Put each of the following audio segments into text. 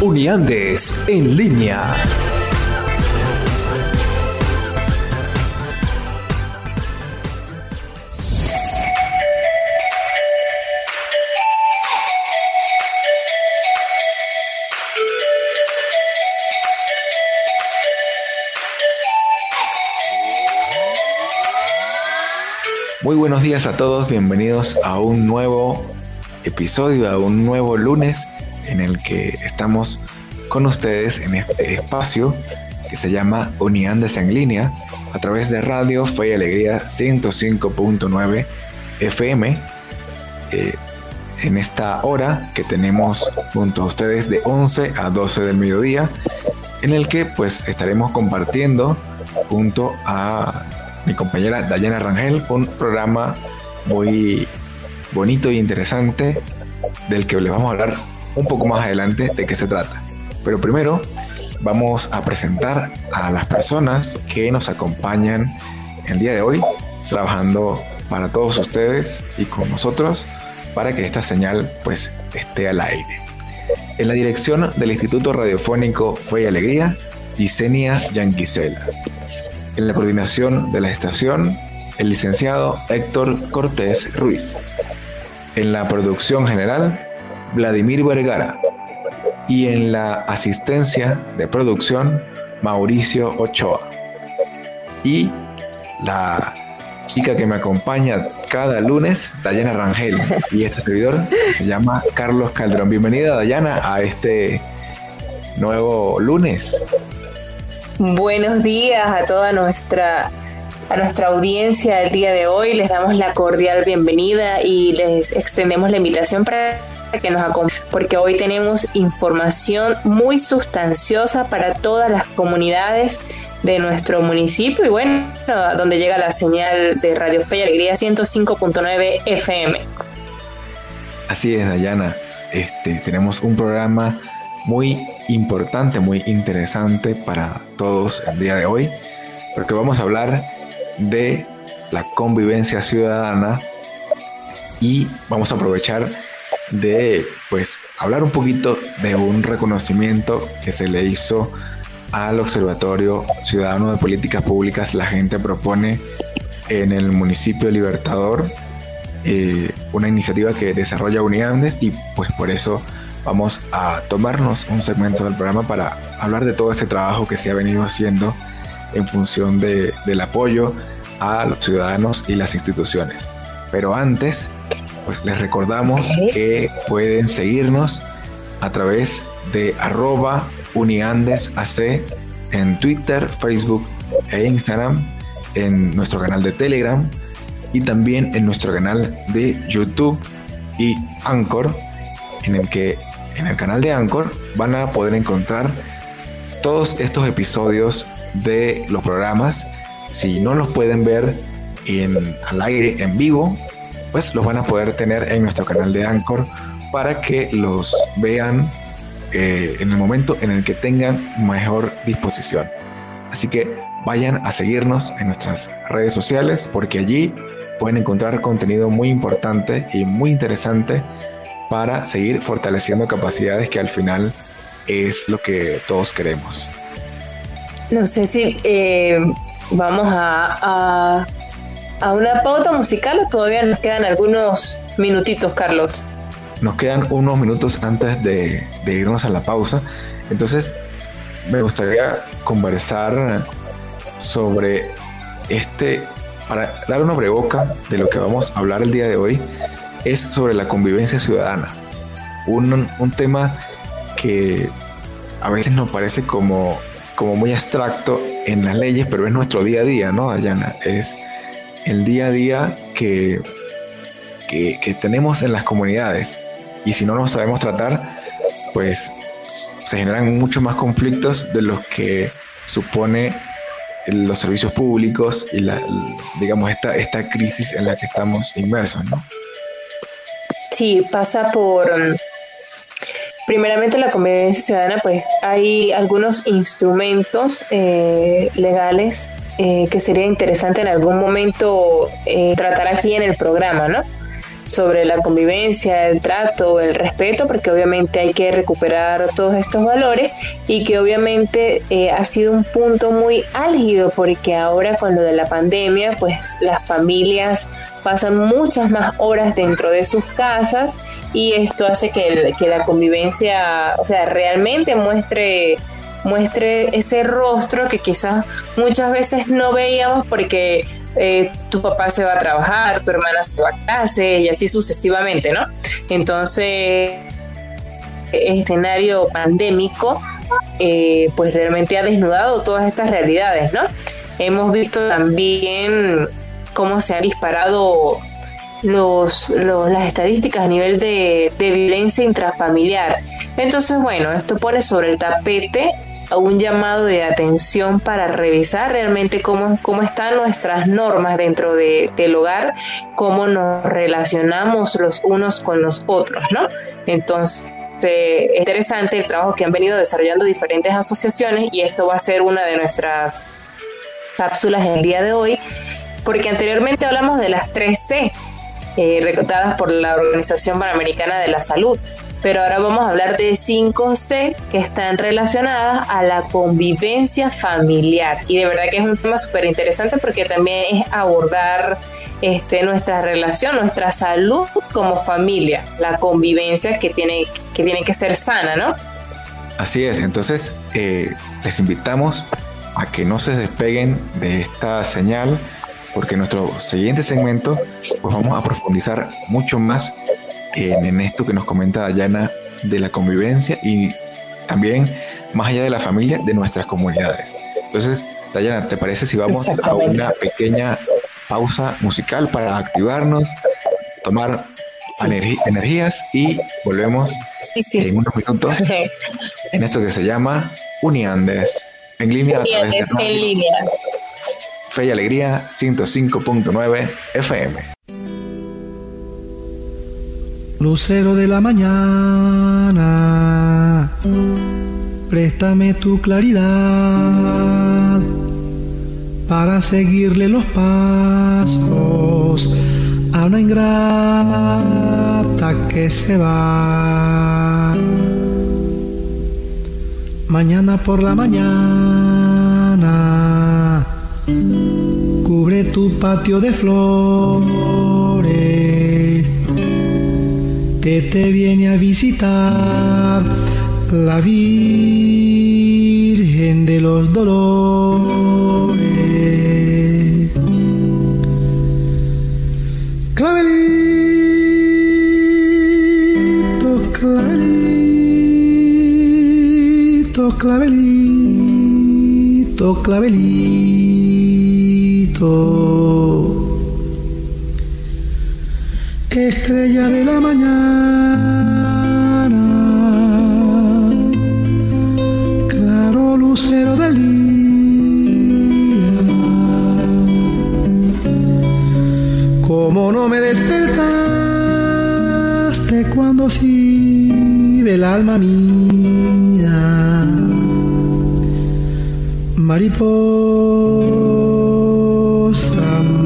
Uniandes en línea. Muy buenos días a todos, bienvenidos a un nuevo episodio, a un nuevo lunes en el que estamos con ustedes en este espacio que se llama Uniandes en línea a través de Radio Fe y Alegría 105.9 FM. Eh, en esta hora que tenemos junto a ustedes de 11 a 12 del mediodía, en el que pues estaremos compartiendo junto a mi compañera Dayana Rangel, un programa muy bonito e interesante del que les vamos a hablar un poco más adelante de qué se trata. Pero primero vamos a presentar a las personas que nos acompañan el día de hoy trabajando para todos ustedes y con nosotros para que esta señal pues esté al aire. En la dirección del Instituto Radiofónico Fe y Alegría, Gisenia Yanguisela. En la coordinación de la estación, el licenciado Héctor Cortés Ruiz. En la producción general, Vladimir Vergara. Y en la asistencia de producción, Mauricio Ochoa. Y la chica que me acompaña cada lunes, Dayana Rangel. Y este servidor se llama Carlos Calderón. Bienvenida, Dayana, a este nuevo lunes. Buenos días a toda nuestra a nuestra audiencia del día de hoy. Les damos la cordial bienvenida y les extendemos la invitación para que nos acompañen, porque hoy tenemos información muy sustanciosa para todas las comunidades de nuestro municipio y bueno, donde llega la señal de Radio Fe y Alegría 105.9 FM. Así es, Dayana. Este, tenemos un programa muy importante, muy interesante para todos el día de hoy, porque vamos a hablar de la convivencia ciudadana y vamos a aprovechar de pues hablar un poquito de un reconocimiento que se le hizo al Observatorio Ciudadano de Políticas Públicas La Gente Propone en el municipio Libertador, eh, una iniciativa que desarrolla Unidades y pues por eso vamos a tomarnos un segmento del programa para hablar de todo ese trabajo que se ha venido haciendo en función de, del apoyo a los ciudadanos y las instituciones. Pero antes, pues les recordamos que pueden seguirnos a través de arroba uniandesac en Twitter, Facebook e Instagram, en nuestro canal de Telegram y también en nuestro canal de YouTube y Anchor, en el que en el canal de Anchor van a poder encontrar todos estos episodios de los programas. Si no los pueden ver en, al aire en vivo, pues los van a poder tener en nuestro canal de Anchor para que los vean eh, en el momento en el que tengan mejor disposición. Así que vayan a seguirnos en nuestras redes sociales porque allí pueden encontrar contenido muy importante y muy interesante para seguir fortaleciendo capacidades que al final es lo que todos queremos. No sé si eh, vamos a, a, una pauta musical o todavía nos quedan algunos minutitos, Carlos. Nos quedan unos minutos antes de, de irnos a la pausa. Entonces, me gustaría conversar sobre este, para dar una breboca de lo que vamos a hablar el día de hoy, es sobre la convivencia ciudadana. Un, un tema que a veces nos parece como, como muy abstracto en las leyes, pero es nuestro día a día, ¿no, Dayana? Es el día a día que, que, tenemos en las comunidades. Y si no nos sabemos tratar, pues se generan muchos más conflictos de los que supone los servicios públicos y la, digamos esta, esta crisis en la que estamos inmersos, ¿no? Sí, pasa por primeramente la convivencia ciudadana, pues hay algunos instrumentos eh, legales eh, que sería interesante en algún momento eh, tratar aquí en el programa, ¿no? sobre la convivencia, el trato, el respeto, porque obviamente hay que recuperar todos estos valores y que obviamente eh, ha sido un punto muy álgido porque ahora con lo de la pandemia, pues las familias pasan muchas más horas dentro de sus casas y esto hace que, que la convivencia, o sea, realmente muestre muestre ese rostro que quizás muchas veces no veíamos porque eh, tu papá se va a trabajar, tu hermana se va a clase y así sucesivamente, ¿no? Entonces, escenario pandémico, eh, pues realmente ha desnudado todas estas realidades, ¿no? Hemos visto también cómo se han disparado los, las estadísticas a nivel de, de violencia intrafamiliar. Entonces, bueno, esto pone sobre el tapete un llamado de atención para revisar realmente cómo, cómo están nuestras normas dentro de, del hogar, cómo nos relacionamos los unos con los otros, ¿no? Entonces, es interesante el trabajo que han venido desarrollando diferentes asociaciones y esto va a ser una de nuestras cápsulas el día de hoy, porque anteriormente hablamos de las 3C, eh, por la Organización Panamericana de la Salud pero ahora vamos a hablar de 5C que están relacionadas a la convivencia familiar. Y de verdad que es un tema súper interesante porque también es abordar este, nuestra relación, nuestra salud como familia, la convivencia que tiene que, tiene que ser sana, ¿no? Así es, entonces eh, les invitamos a que no se despeguen de esta señal porque en nuestro siguiente segmento pues vamos a profundizar mucho más en, esto que nos comenta Dayana de la convivencia y también más allá de la familia, de nuestras comunidades. Entonces, Dayana, ¿te parece si vamos a una pequeña pausa musical para activarnos, tomar energías y volvemos en unos minutos en esto que se llama Uniandes en línea a través de en línea. Fe y Alegría 105.9 FM. Lucero de la mañana, préstame tu claridad para seguirle los pasos a una ingrata que se va. Mañana por la mañana, cubre tu patio de flores que te viene a visitar la Virgen de los Dolores. Clavelito, clavelito, clavelito, clavelito estrella de la mañana, claro lucero del día. Como no me despertaste cuando ve el alma mía, mariposa,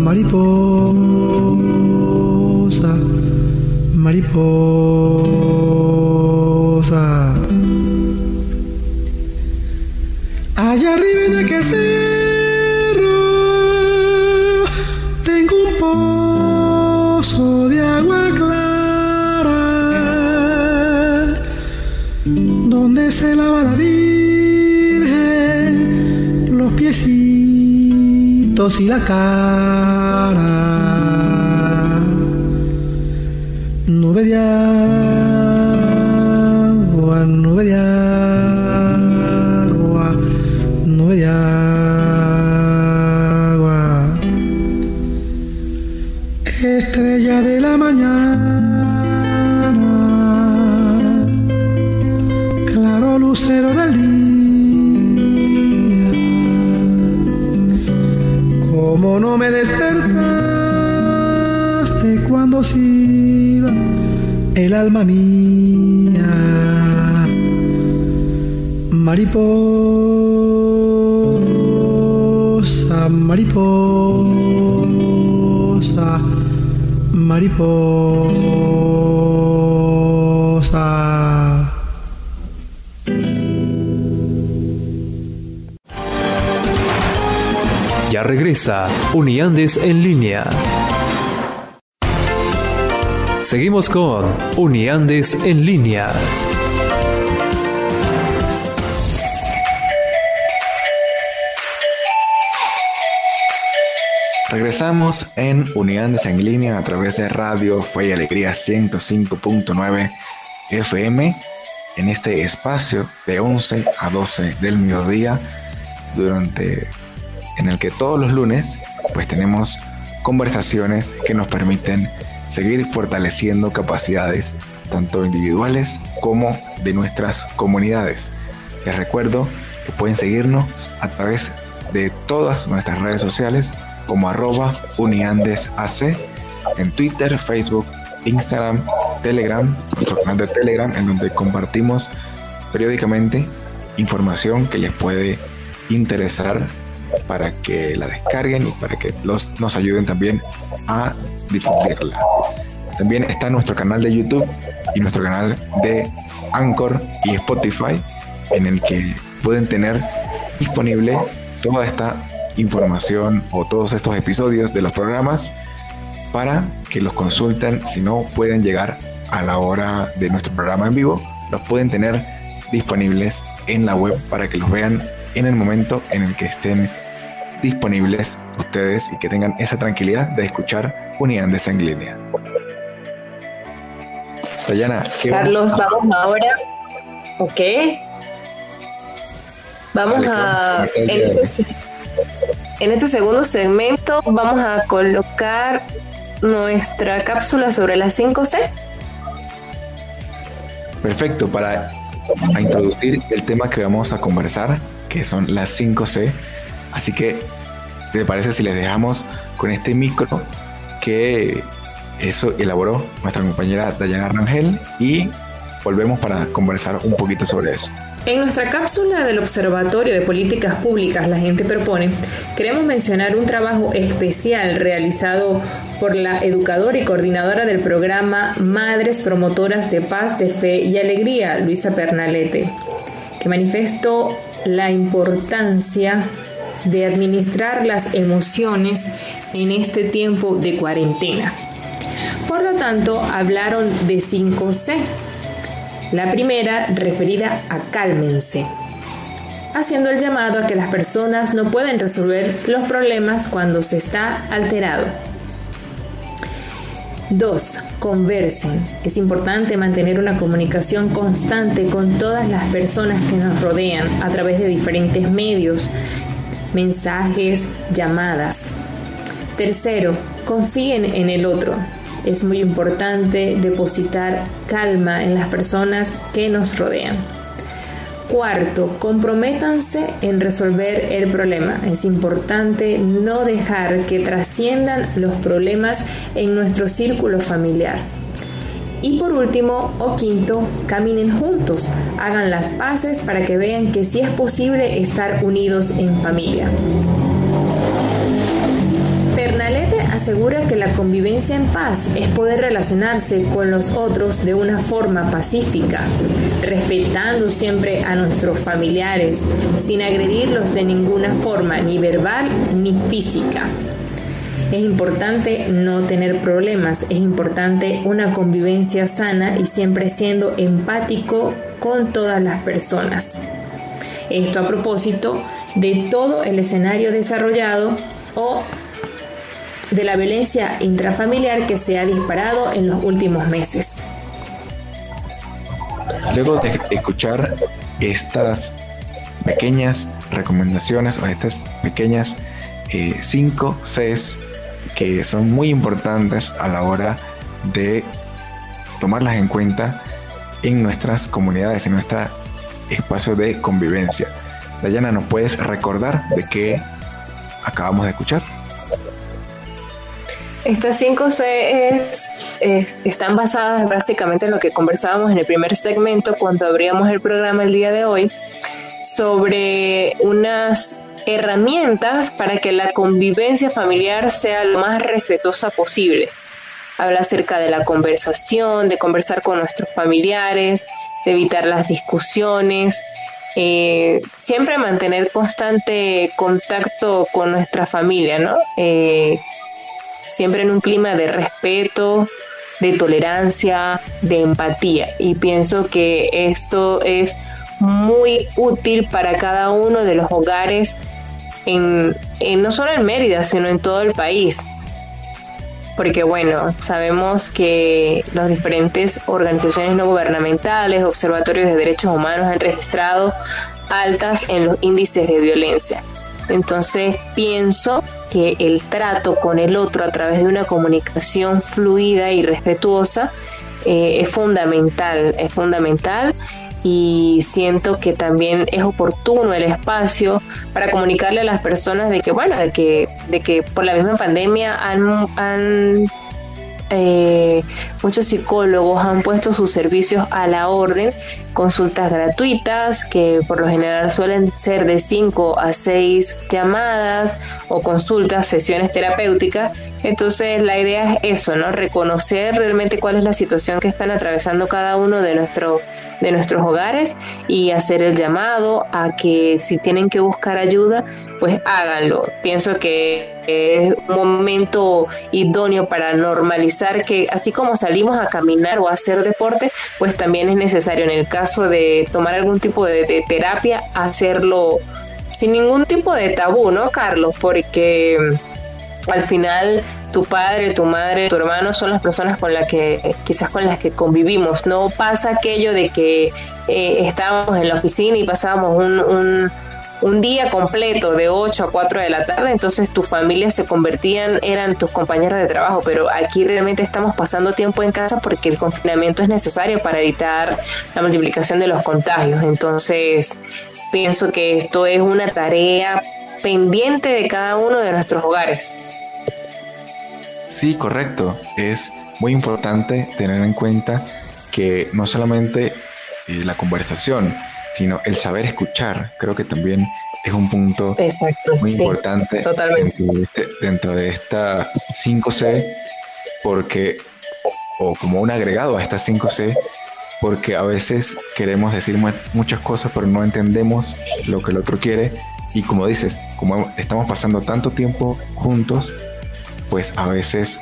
mariposa mariposa. Allá arriba en aquel piecitos y la cara. nube de alma mía. Mariposa, mariposa, mariposa. Ya regresa Uniandes en línea. Seguimos con Uniandes en línea. Regresamos en Unidades en línea a través de Radio Fe y Alegría 105.9 FM en este espacio de 11 a 12 del mediodía durante en el que todos los lunes pues tenemos conversaciones que nos permiten seguir fortaleciendo capacidades tanto individuales como de nuestras comunidades. Les recuerdo que pueden seguirnos a través de todas nuestras redes sociales como arroba uniandesac en Twitter, Facebook, Instagram, Telegram, nuestro canal de Telegram en donde compartimos periódicamente información que les puede interesar para que la descarguen y para que los, nos ayuden también a difundirla. También está nuestro canal de YouTube y nuestro canal de Anchor y Spotify en el que pueden tener disponible toda esta información o todos estos episodios de los programas para que los consulten si no pueden llegar a la hora de nuestro programa en vivo los pueden tener disponibles en la web para que los vean en el momento en el que estén disponibles ustedes y que tengan esa tranquilidad de escuchar Unidades en línea. Dayana, Carlos, vamos? ahora. Ok. Vamos a. En este, en este segundo segmento vamos a colocar nuestra cápsula sobre las 5C. Perfecto, para introducir el tema que vamos a conversar, que son las 5C. Así que, ¿te parece si les dejamos con este micro que eso elaboró nuestra compañera Dayana Rangel y volvemos para conversar un poquito sobre eso? En nuestra cápsula del Observatorio de Políticas Públicas La Gente Propone, queremos mencionar un trabajo especial realizado por la educadora y coordinadora del programa Madres Promotoras de Paz, de Fe y Alegría, Luisa Pernalete, que manifestó la importancia de administrar las emociones en este tiempo de cuarentena. Por lo tanto, hablaron de 5C, la primera referida a cálmense, haciendo el llamado a que las personas no pueden resolver los problemas cuando se está alterado. 2. Conversen. Es importante mantener una comunicación constante con todas las personas que nos rodean a través de diferentes medios, mensajes, llamadas. Tercero, confíen en el otro es muy importante depositar calma en las personas que nos rodean. Cuarto, comprométanse en resolver el problema. Es importante no dejar que trasciendan los problemas en nuestro círculo familiar. Y por último, o quinto, caminen juntos, hagan las paces para que vean que sí es posible estar unidos en familia asegura que la convivencia en paz es poder relacionarse con los otros de una forma pacífica, respetando siempre a nuestros familiares, sin agredirlos de ninguna forma, ni verbal ni física. Es importante no tener problemas, es importante una convivencia sana y siempre siendo empático con todas las personas. Esto a propósito de todo el escenario desarrollado o de la violencia intrafamiliar que se ha disparado en los últimos meses. Luego de escuchar estas pequeñas recomendaciones o estas pequeñas 5 eh, Cs que son muy importantes a la hora de tomarlas en cuenta en nuestras comunidades, en nuestra espacio de convivencia. Dayana, ¿nos puedes recordar de qué acabamos de escuchar? Estas 5 C están basadas básicamente en lo que conversábamos en el primer segmento cuando abríamos el programa el día de hoy sobre unas herramientas para que la convivencia familiar sea lo más respetuosa posible. Habla acerca de la conversación, de conversar con nuestros familiares, de evitar las discusiones, eh, siempre mantener constante contacto con nuestra familia, ¿no? Eh, siempre en un clima de respeto, de tolerancia, de empatía. Y pienso que esto es muy útil para cada uno de los hogares, en, no solo en Mérida, sino en todo el país. Porque bueno, sabemos que las diferentes organizaciones no gubernamentales, observatorios de derechos humanos han registrado altas en los índices de violencia. Entonces pienso que el trato con el otro a través de una comunicación fluida y respetuosa eh, es fundamental, es fundamental y siento que también es oportuno el espacio para comunicarle a las personas de que bueno de que de que por la misma pandemia han, han eh, muchos psicólogos han puesto sus servicios a la orden, consultas gratuitas que por lo general suelen ser de 5 a 6 llamadas o consultas, sesiones terapéuticas. Entonces la idea es eso, ¿no? Reconocer realmente cuál es la situación que están atravesando cada uno de, nuestro, de nuestros hogares y hacer el llamado a que si tienen que buscar ayuda, pues háganlo. Pienso que es un momento idóneo para normalizar que así como salimos a caminar o a hacer deporte, pues también es necesario en el caso de tomar algún tipo de, terapia, hacerlo sin ningún tipo de tabú, ¿no, Carlos? Porque al final tu padre, tu madre, tu hermano son las personas con las que quizás con las que convivimos. No pasa aquello de que eh, estábamos en la oficina y pasábamos un un día completo de 8 a 4 de la tarde, entonces tu familia se convertían, eran tus compañeros de trabajo, pero aquí realmente estamos pasando tiempo en casa porque el confinamiento es necesario para evitar la multiplicación de los contagios. Entonces, pienso que esto es una tarea pendiente de cada uno de nuestros hogares. Sí, correcto. Es muy importante tener en cuenta que no solamente eh, la conversación, sino el saber escuchar. Creo que también es un punto muy importante dentro de, esta 5C, porque, o, como un agregado a esta 5C, porque a veces queremos decir muchas cosas, pero no entendemos lo que el otro quiere. Y como dices, como estamos pasando tanto tiempo juntos, pues a veces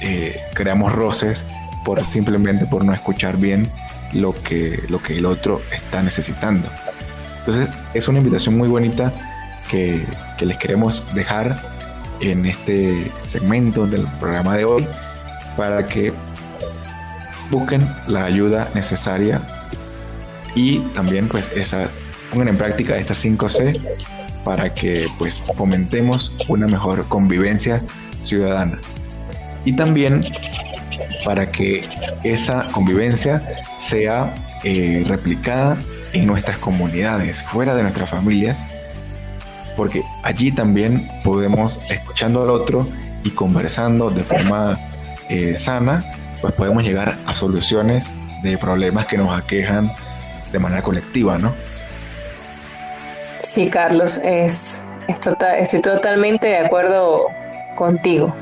eh, creamos roces por simplemente por no escuchar bien lo que, lo que el otro está necesitando. Entonces es una invitación muy bonita que, les queremos dejar en este segmento del programa de hoy para que busquen la ayuda necesaria y también pues esa pongan en práctica estas 5C para que pues fomentemos una mejor convivencia ciudadana y también para que esa convivencia sea eh, replicada en nuestras comunidades, fuera de nuestras familias, porque allí también podemos, escuchando al otro y conversando de forma eh, sana, pues podemos llegar a soluciones de problemas que nos aquejan de manera colectiva, ¿no? Sí, Carlos, es, tota-, estoy totalmente de acuerdo contigo.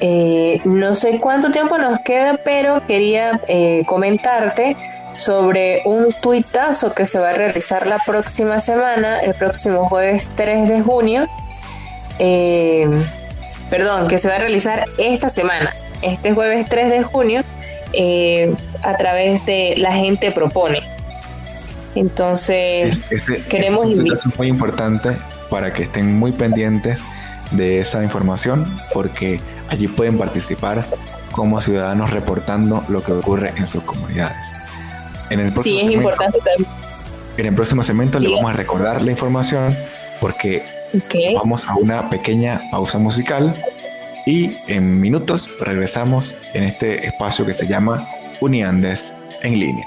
Eh, no sé cuánto tiempo nos queda, pero quería eh, comentarte sobre un tuitazo que se va a realizar la próxima semana, el próximo jueves 3 de junio. Eh, perdón, que se va a realizar esta semana, este jueves 3 de junio, a través de La Gente Propone. Entonces, este, queremos este es muy importante para que estén muy pendientes de esa información, porque Allí pueden participar como ciudadanos reportando lo que ocurre en sus comunidades. En el próximo sí, es importante también. En el próximo segmento le vamos a recordar la información porque vamos a una pequeña pausa musical y en minutos regresamos en este espacio que se llama Uniandes en línea.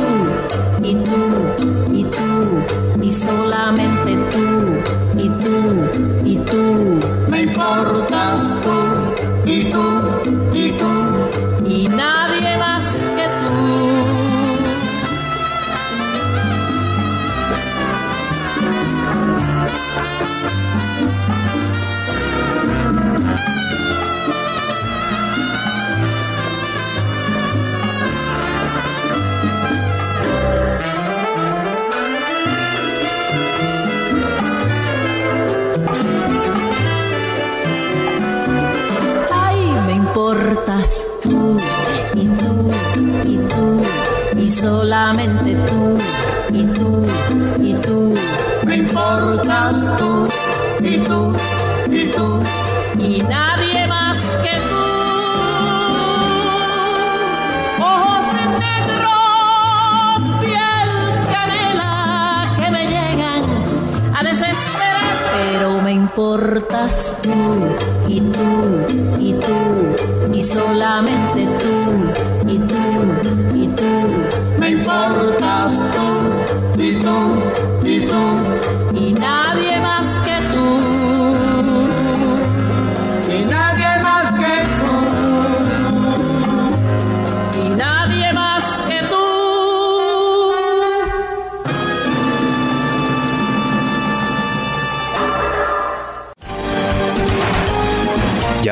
tú y tú y tú y solamente tú y tú y tú. Me importas tú y tú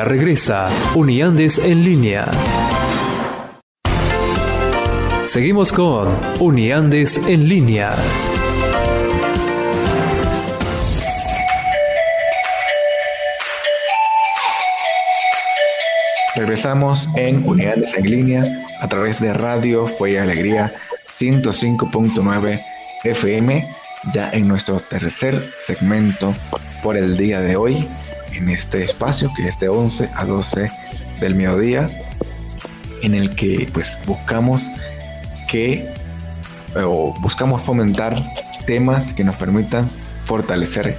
regresa Uniandes en línea. Seguimos con Uniandes en línea. Regresamos en Unidades en línea a través de Radio Fue y Alegría 105.9 FM, ya en nuestro tercer segmento por el día de hoy, en este espacio que es de 11 a 12 del mediodía, en el que pues buscamos que o buscamos fomentar temas que nos permitan fortalecer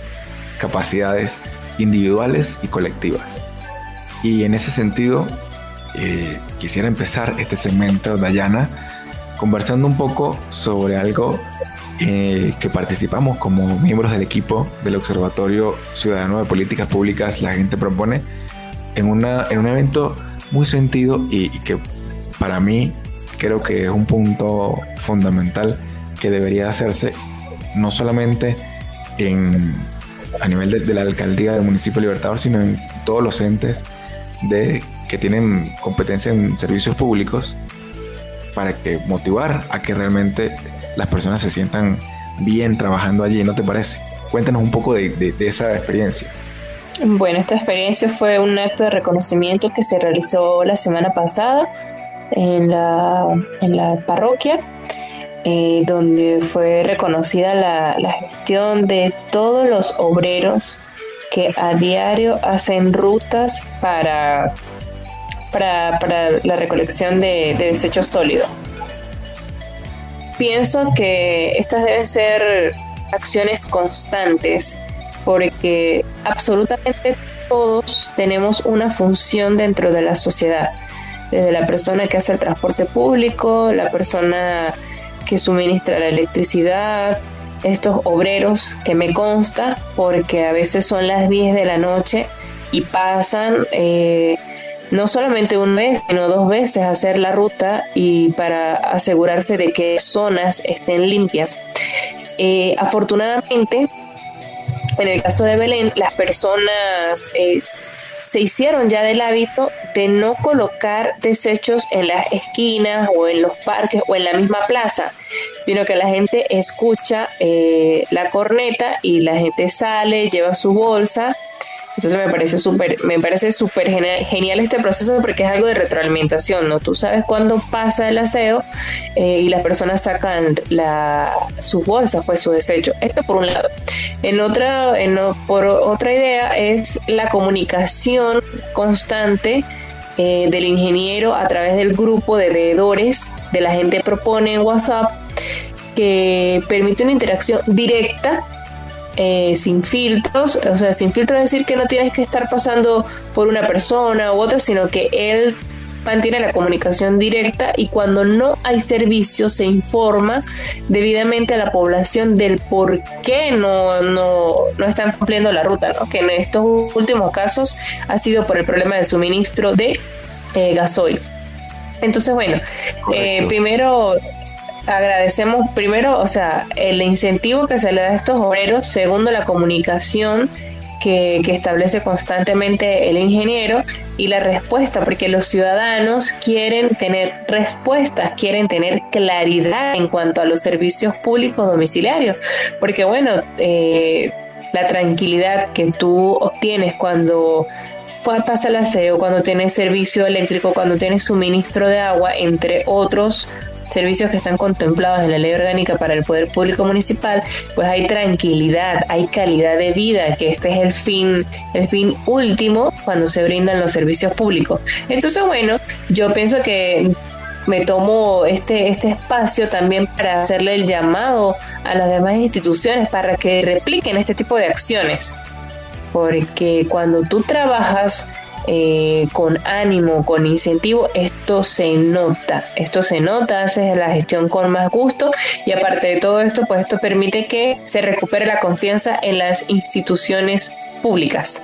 capacidades individuales y colectivas. Y en ese sentido, eh, quisiera empezar este segmento, Dayana, conversando un poco sobre algo eh, que participamos como miembros del equipo del Observatorio Ciudadano de Políticas Públicas, la gente propone, en, una, en un evento muy sentido y, que para mí creo que es un punto fundamental que debería hacerse no solamente en, a nivel de, de la alcaldía del municipio Libertador, sino en todos los entes de, que tienen competencia en servicios públicos para que motivar a que realmente las personas se sientan bien trabajando allí, ¿no te parece? Cuéntanos un poco de, esa experiencia. Bueno, esta experiencia fue un acto de reconocimiento que se realizó la semana pasada en la, en la parroquia, eh, donde fue reconocida la, la gestión de todos los obreros que a diario hacen rutas para, para, para la recolección de, de desechos sólidos. Pienso que estas deben ser acciones constantes porque absolutamente todos tenemos una función dentro de la sociedad, desde la persona que hace el transporte público, la persona que suministra la electricidad, estos obreros que me consta, porque a veces son las 10 de la noche y pasan eh, no solamente una vez, sino dos veces hacer la ruta y para asegurarse de que zonas estén limpias. Eh, afortunadamente, en el caso de Belén, las personas eh, se hicieron ya del hábito de no colocar desechos en las esquinas o en los parques o en la misma plaza, sino que la gente escucha eh, la corneta y la gente sale, lleva su bolsa entonces me parece súper, me parece súper genial, este proceso porque es algo de retroalimentación, ¿no? Tú sabes cuándo pasa el aseo eh, y las personas sacan la, sus bolsas, pues su desecho. Esto por un lado. En otra, en, por otra idea es la comunicación constante eh, del ingeniero a través del grupo de veedores de la gente propone en WhatsApp que permite una interacción directa eh, sin filtros, o sea, sin filtros es decir que no tienes que estar pasando por una persona u otra, sino que él mantiene la comunicación directa y cuando no hay servicio se informa debidamente a la población del por qué no, no, no están cumpliendo la ruta, ¿no? que en estos últimos casos ha sido por el problema del suministro de eh, gasoil. Entonces, bueno, eh, primero agradecemos primero, o sea, el incentivo que se le da a estos obreros, segundo, la comunicación que, establece constantemente el ingeniero y la respuesta, porque los ciudadanos quieren tener respuestas, quieren tener claridad en cuanto a los servicios públicos domiciliarios, porque bueno, eh, la tranquilidad que tú obtienes cuando pasa el aseo, cuando tienes servicio eléctrico, cuando tienes suministro de agua, entre otros servicios que están contemplados en la ley orgánica para el poder público municipal, pues hay tranquilidad, hay calidad de vida, que este es el fin, el fin último cuando se brindan los servicios públicos. Entonces, bueno, yo pienso que me tomo este, este espacio también para hacerle el llamado a las demás instituciones para que repliquen este tipo de acciones. Porque cuando tú trabajas eh, con ánimo, con incentivo, esto se nota, esto se nota, haces la gestión con más gusto y aparte de todo esto, pues esto permite que se recupere la confianza en las instituciones públicas.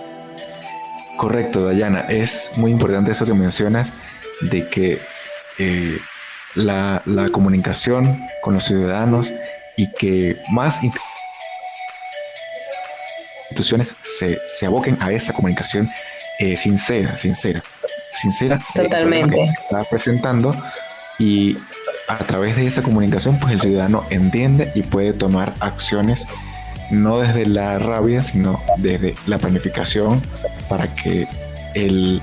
Correcto, Dayana, es muy importante eso que mencionas de que eh, la, comunicación con los ciudadanos y que más instituciones se, se aboquen a esa comunicación eh, sincera, sincera, sincera. Totalmente. Que se está presentando y a través de esa comunicación, pues el ciudadano entiende y puede tomar acciones no desde la rabia, sino desde la planificación para que el,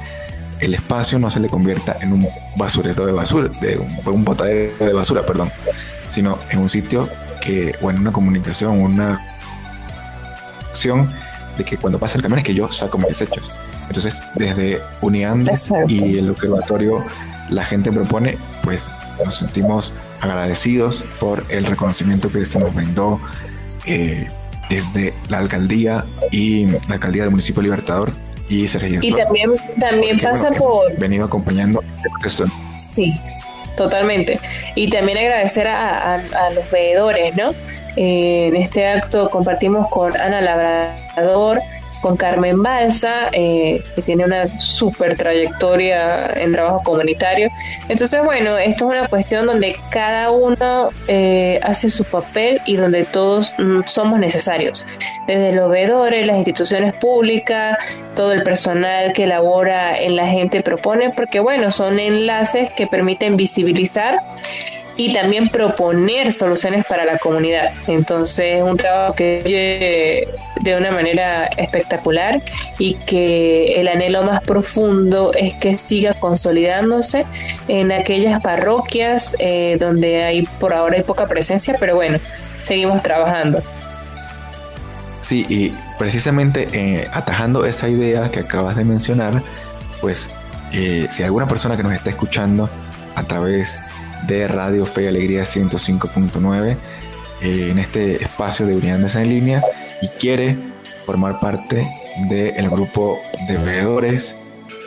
espacio no se le convierta en un basurero de basura, de un, un botadero de basura, perdón, sino en un sitio que, o en una comunicación, una acción de que cuando pasa el camión es que yo saco mis desechos. Entonces, desde UNIAND y el observatorio, la gente propone, pues nos sentimos agradecidos por el reconocimiento que se nos brindó eh, desde la alcaldía y la alcaldía del municipio Libertador y Sergio. Y también, también pasa por... Venido acompañando este proceso. Sí, totalmente. Y también agradecer a, los veedores, ¿no? Eh, en este acto compartimos con Ana Labrador, con Carmen Balsa, eh, que tiene una súper trayectoria en trabajo comunitario. Entonces, bueno, esto es una cuestión donde cada uno eh, hace su papel y donde todos mm, somos necesarios. Desde los veedores, las instituciones públicas, todo el personal que labora en la gente propone, porque bueno, son enlaces que permiten visibilizar y también proponer soluciones para la comunidad. Entonces, un trabajo que de una manera espectacular y que el anhelo más profundo es que siga consolidándose en aquellas parroquias eh, donde hay por ahora hay poca presencia, pero bueno, seguimos trabajando. Sí, y precisamente eh, atajando esa idea que acabas de mencionar, pues eh, si alguna persona que nos está escuchando a través de Radio Fe y Alegría 105.9 eh, en este espacio de unidades en línea y quiere formar parte del grupo de veedores,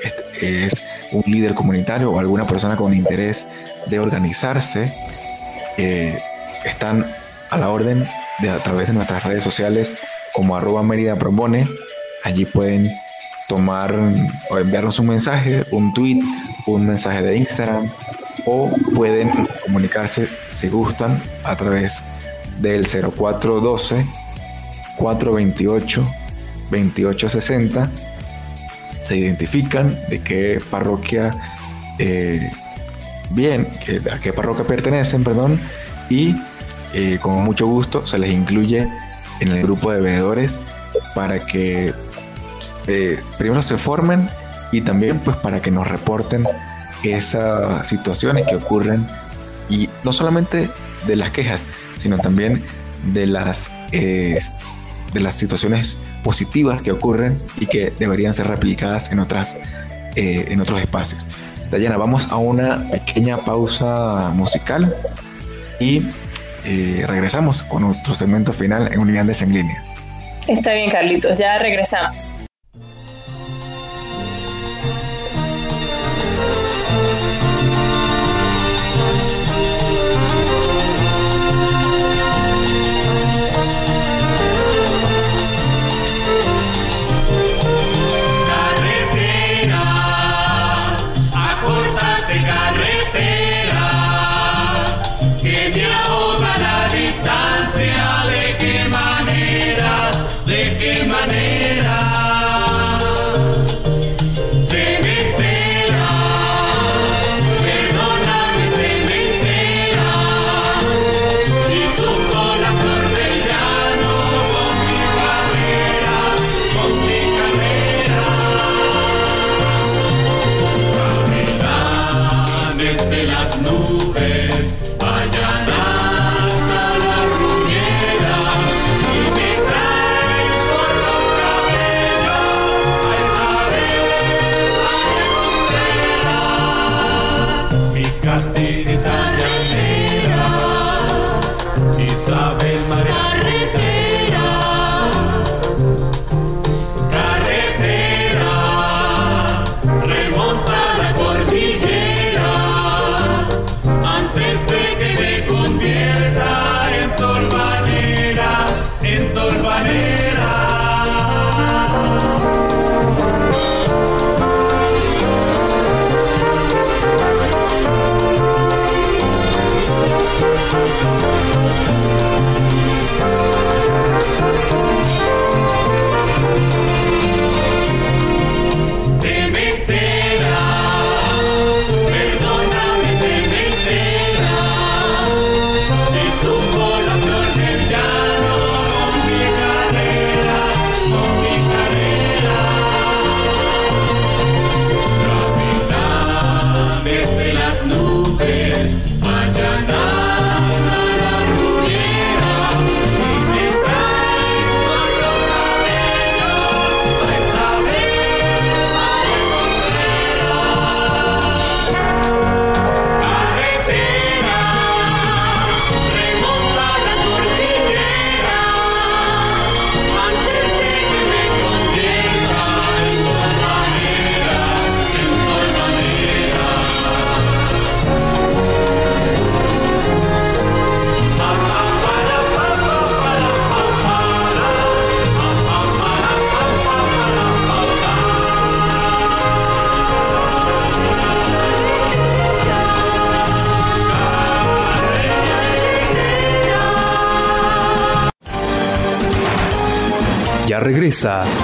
este es un líder comunitario o alguna persona con interés de organizarse, están a la orden de a través de nuestras redes sociales como arroba Mérida Propone. Allí pueden tomar o enviarnos un mensaje, un tweet, un mensaje de Instagram o pueden comunicarse si gustan a través del 0412 428 2860 se identifican de qué parroquia eh, bien, a qué parroquia pertenecen, perdón, y eh, con mucho gusto se les incluye en el grupo de veedores para que eh, primero se formen y también pues para que nos reporten esas situaciones que ocurren y no solamente de las quejas, sino también de las, eh, de las situaciones positivas que ocurren y que deberían ser replicadas en, otras, eh, en otros espacios. Dayana, vamos a una pequeña pausa musical y eh, regresamos con nuestro segmento final en Unidades en línea. Está bien, Carlitos, ya regresamos.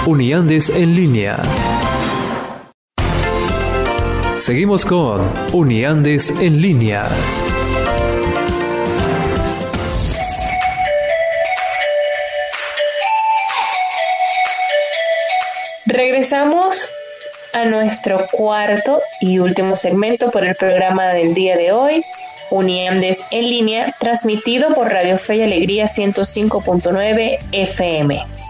Uniandes en línea. Seguimos con Uniandes en línea. Regresamos a nuestro cuarto y último segmento por el programa del día de hoy, Uniandes en línea, transmitido por Radio Fe y Alegría 105.9 FM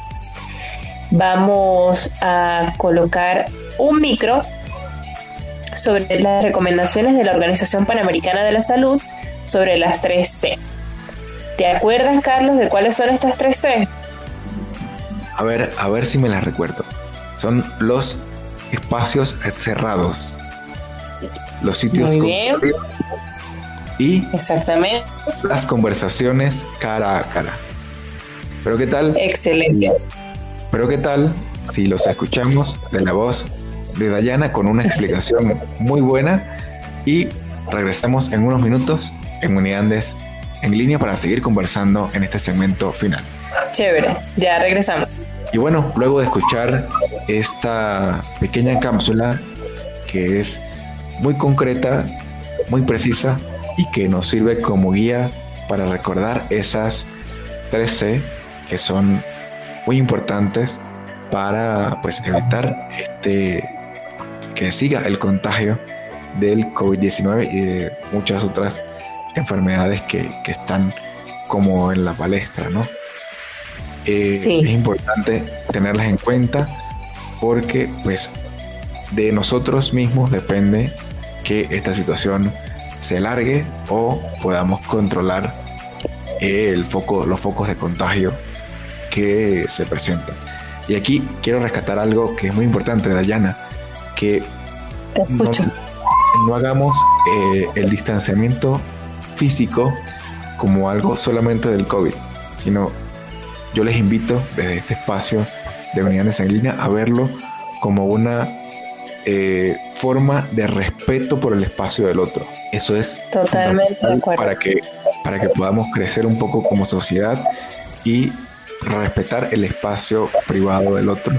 vamos a colocar un micro sobre las recomendaciones de la Organización Panamericana de la Salud sobre las 3C. ¿Te acuerdas, Carlos, de cuáles son estas 3C? A ver, a ver si me las recuerdo. Son los espacios cerrados, los sitios Muy bien. y exactamente las conversaciones cara a cara. Pero qué tal? Excelente. Pero qué tal si los escuchamos de la voz de Dayana con una explicación muy buena y regresamos en unos minutos en Uniandes en línea para seguir conversando en este segmento final. Chévere, ya regresamos. Y bueno, luego de escuchar esta pequeña cápsula que es muy concreta, muy precisa y que nos sirve como guía para recordar esas 13 que son muy importantes para pues evitar este que siga el contagio del COVID-19 y de muchas otras enfermedades que, que, están como en la palestra, ¿no? Eh, es importante tenerlas en cuenta porque pues de nosotros mismos depende que esta situación se alargue o podamos controlar el foco, los focos de contagio que se presentan. Y aquí quiero rescatar algo que es muy importante, Dayana, que No, hagamos eh, el distanciamiento físico como algo solamente del COVID, sino yo les invito desde este espacio de unidades en línea a verlo como una eh, forma de respeto por el espacio del otro. Eso es totalmente para que para que podamos crecer un poco como sociedad y respetar el espacio privado del otro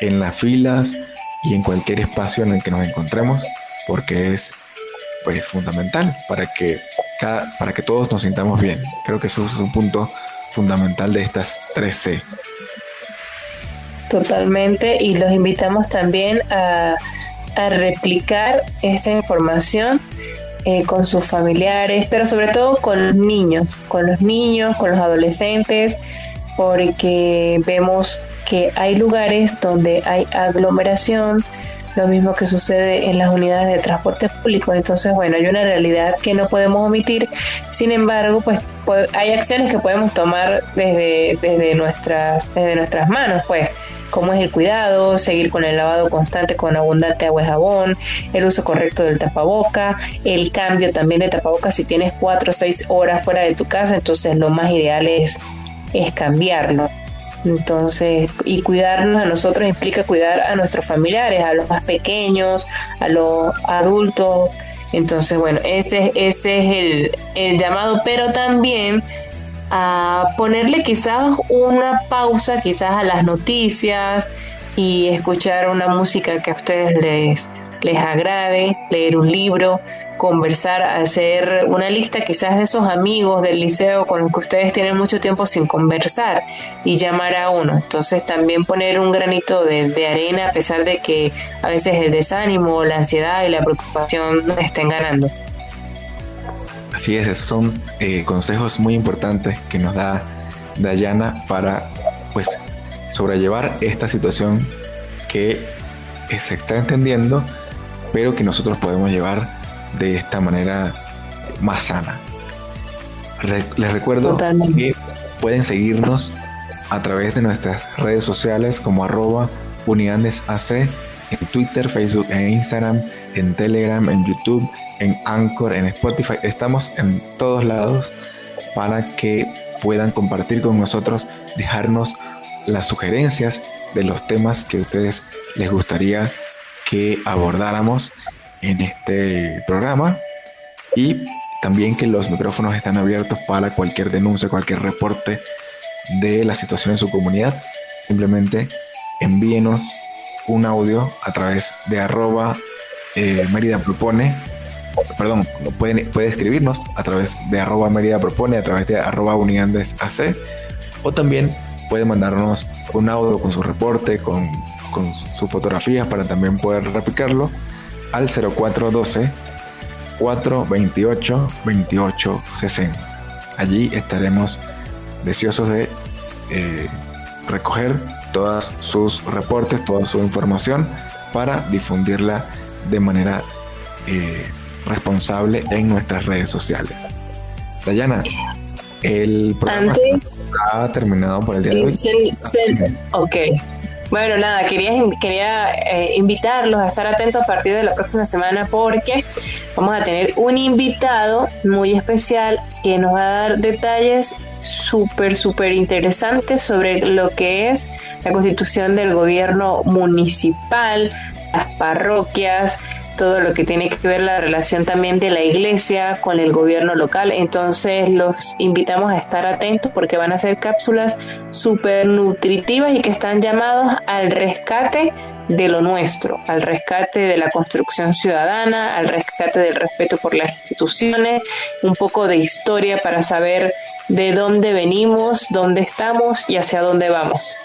en las filas y en cualquier espacio en el que nos encontremos, porque es pues fundamental para que cada, para que todos nos sintamos bien. Creo que eso es un punto fundamental de estas 3C. Totalmente, y los invitamos también a, a replicar esta información eh, con sus familiares, pero sobre todo con los niños, con los niños, con los adolescentes, porque vemos que hay lugares donde hay aglomeración, lo mismo que sucede en las unidades de transporte público. Entonces, bueno, hay una realidad que no podemos omitir. Sin embargo, pues, hay acciones que podemos tomar desde, desde, nuestras, desde nuestras manos, pues como es el cuidado, seguir con el lavado constante con abundante agua y jabón, el uso correcto del tapaboca, el cambio también de tapaboca si tienes cuatro o seis horas fuera de tu casa, entonces lo más ideal es, es cambiarlo. Entonces, y cuidarnos a nosotros implica cuidar a nuestros familiares, a los más pequeños, a los adultos. Entonces, bueno, ese, ese es el, el llamado, pero también a ponerle quizás una pausa, quizás a las noticias y escuchar una música que a ustedes les, les agrade, leer un libro, conversar, hacer una lista quizás de esos amigos del liceo con los que ustedes tienen mucho tiempo sin conversar y llamar a uno. Entonces también poner un granito de, de arena a pesar de que a veces el desánimo, la ansiedad y la preocupación estén ganando. Así es, esos son eh, consejos muy importantes que nos da Dayana para pues sobrellevar esta situación que se está entendiendo, pero que nosotros podemos llevar de esta manera más sana. les recuerdo que pueden seguirnos a través de nuestras redes sociales como arroba uniandesac en Twitter, Facebook e Instagram, en Telegram, en YouTube, en Anchor, en Spotify. Estamos en todos lados para que puedan compartir con nosotros, dejarnos las sugerencias de los temas que a ustedes les gustaría que abordáramos en este programa. Y también que los micrófonos están abiertos para cualquier denuncia, cualquier reporte de la situación en su comunidad. Simplemente envíenos un audio a través de arroba eh, Mérida Propone, perdón, pueden, puede escribirnos a través de arroba Mérida Propone, a través de arroba AC, o también puede mandarnos un audio con su reporte, con, con sus fotografías para también poder replicarlo al 0412 428 2860. Allí estaremos deseosos de eh, recoger todos sus reportes, toda su información para difundirla de manera eh, responsable en nuestras redes sociales. Dayana, el programa ha terminado por el día de hoy. ok. Bueno, nada, quería, quería eh, invitarlos a estar atentos a partir de la próxima semana porque vamos a tener un invitado muy especial que nos va a dar detalles súper, súper interesantes sobre lo que es la constitución del gobierno municipal, las parroquias, todo lo que tiene que ver la relación también de la iglesia con el gobierno local. Entonces los invitamos a estar atentos porque van a ser cápsulas súper nutritivas y que están llamados al rescate de lo nuestro, al rescate de la construcción ciudadana, al rescate del respeto por las instituciones, un poco de historia para saber de dónde venimos, dónde estamos y hacia dónde vamos.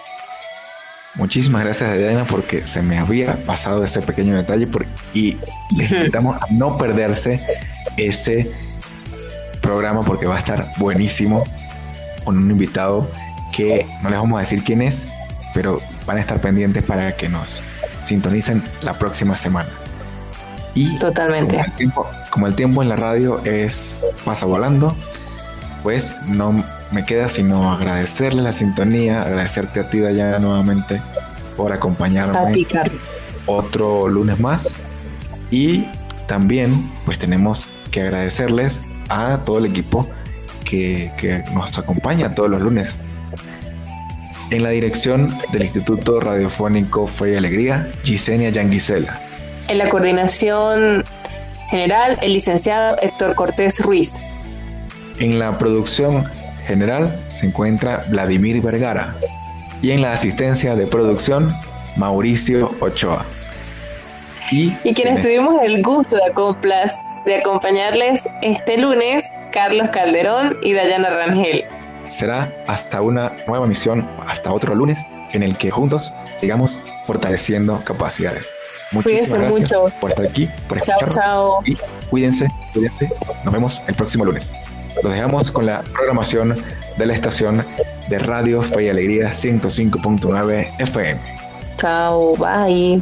Muchísimas gracias Diana porque se me había pasado ese pequeño detalle y les invitamos a no perderse ese programa porque va a estar buenísimo con un invitado que no les vamos a decir quién es, pero van a estar pendientes para que nos sintonicen la próxima semana. Y totalmente. Como el tiempo, como el tiempo en la radio es pasa volando, pues no me queda sino agradecerle la sintonía, agradecerte a ti, Dayana, nuevamente por acompañarme. A ti, Carlos. Otro lunes más. Y también, pues tenemos que agradecerles a todo el equipo que, que nos acompaña todos los lunes. En la dirección del Instituto Radiofónico Fe y Alegría, Gisenia Yanguisela. En la coordinación general, el licenciado Héctor Cortés Ruiz. En la producción general se encuentra Vladimir Vergara y en la asistencia de producción Mauricio Ochoa. Y, quienes tuvimos el gusto de, de acompañarles este lunes, Carlos Calderón y Dayana Rangel. Será hasta una nueva misión, hasta otro lunes, en el que juntos sigamos fortaleciendo capacidades. Muchísimas gracias mucho. por estar aquí, por escucharnos. Chao, chao. Y cuídense, cuídense. Nos vemos el próximo lunes. Los dejamos con la programación de la estación de Radio Fe y Alegría 105.9 FM. Chao, bye.